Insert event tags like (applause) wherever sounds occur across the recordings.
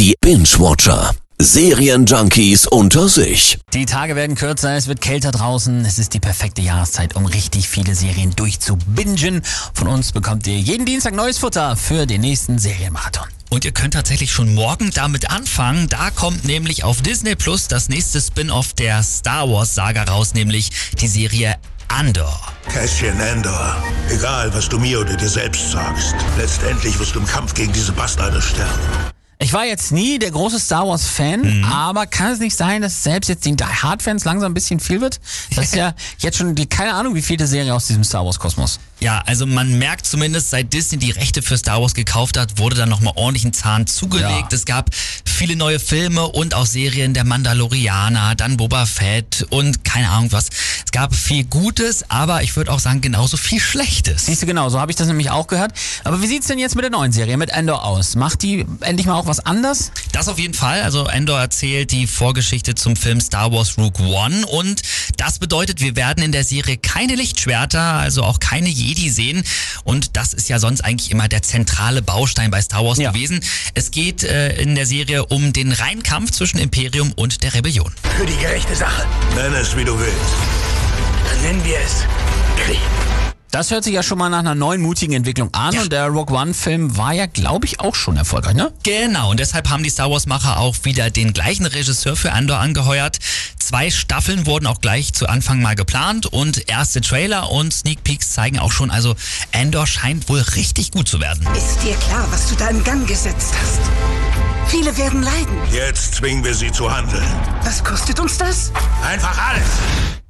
Die Binge-Watcher. Serienjunkies unter sich. Die Tage werden kürzer, es wird kälter draußen. Es ist die perfekte Jahreszeit, um richtig viele Serien durchzubingen. Von uns bekommt ihr jeden Dienstag neues Futter für den nächsten Serienmarathon. Und ihr könnt tatsächlich schon morgen damit anfangen. Da kommt nämlich auf Disney Plus das nächste Spin-off der Star Wars Saga raus, nämlich die Serie Andor. Cassian Andor, egal was du mir oder dir selbst sagst, letztendlich wirst du im Kampf gegen diese Bastarde sterben. Ich war jetzt nie der große Star Wars Fan, mhm. aber kann es nicht sein, dass selbst jetzt den Die Hard Fans langsam ein bisschen viel wird? Das ist (laughs) ja jetzt schon die keine Ahnung, wie viele Serie aus diesem Star Wars Kosmos. Ja, also man merkt zumindest, seit Disney die Rechte für Star Wars gekauft hat, wurde da nochmal ordentlich ein Zahn zugelegt. Ja. Es gab viele neue Filme und auch Serien, der Mandalorianer, dann Boba Fett und keine Ahnung was. Es gab viel Gutes, aber ich würde auch sagen, genauso viel Schlechtes. Siehst du, genau, so habe ich das nämlich auch gehört. Aber wie sieht's denn jetzt mit der neuen Serie, mit Endor aus? Macht die endlich mal auch was anders? Das auf jeden Fall. Also Endor erzählt die Vorgeschichte zum Film Star Wars Rogue One und das bedeutet, wir werden in der Serie keine Lichtschwerter, also auch keine Jedi sehen und das ist ja sonst eigentlich immer der zentrale Baustein bei Star Wars ja. gewesen. Es geht äh, in der Serie um den Reinkampf zwischen Imperium und der Rebellion. Für die gerechte Sache. Nenn es, wie du willst. Dann nennen wir es Krieg. Das hört sich ja schon mal nach einer neuen mutigen Entwicklung an ja. und der Rogue One Film war ja, glaube ich, auch schon erfolgreich, ne? Genau, und deshalb haben die Star Wars Macher auch wieder den gleichen Regisseur für Andor angeheuert. Zwei Staffeln wurden auch gleich zu Anfang mal geplant und erste Trailer und Sneak Peeks zeigen auch schon, also Andor scheint wohl richtig gut zu werden. Ist dir klar, was du da in Gang gesetzt hast? Viele werden leiden. Jetzt zwingen wir sie zu handeln. Was kostet uns das? Einfach alles.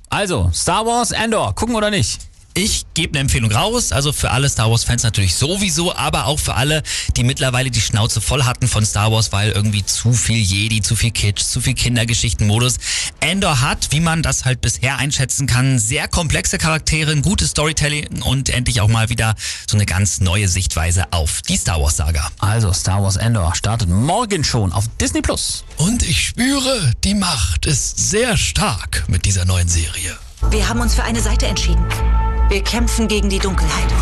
Also, Star Wars Andor, gucken oder nicht? Ich gebe eine Empfehlung raus, also für alle Star Wars Fans natürlich sowieso, aber auch für alle, die mittlerweile die Schnauze voll hatten von Star Wars, weil irgendwie zu viel Jedi, zu viel Kitsch, zu viel Kindergeschichtenmodus. Endor hat, wie man das halt bisher einschätzen kann, sehr komplexe Charaktere, ein gutes Storytelling und endlich auch mal wieder so eine ganz neue Sichtweise auf die Star Wars Saga. Also Star Wars Endor startet morgen schon auf Disney Plus. Und ich spüre, die Macht ist sehr stark mit dieser neuen Serie. Wir haben uns für eine Seite entschieden. Wir kämpfen gegen die Dunkelheit.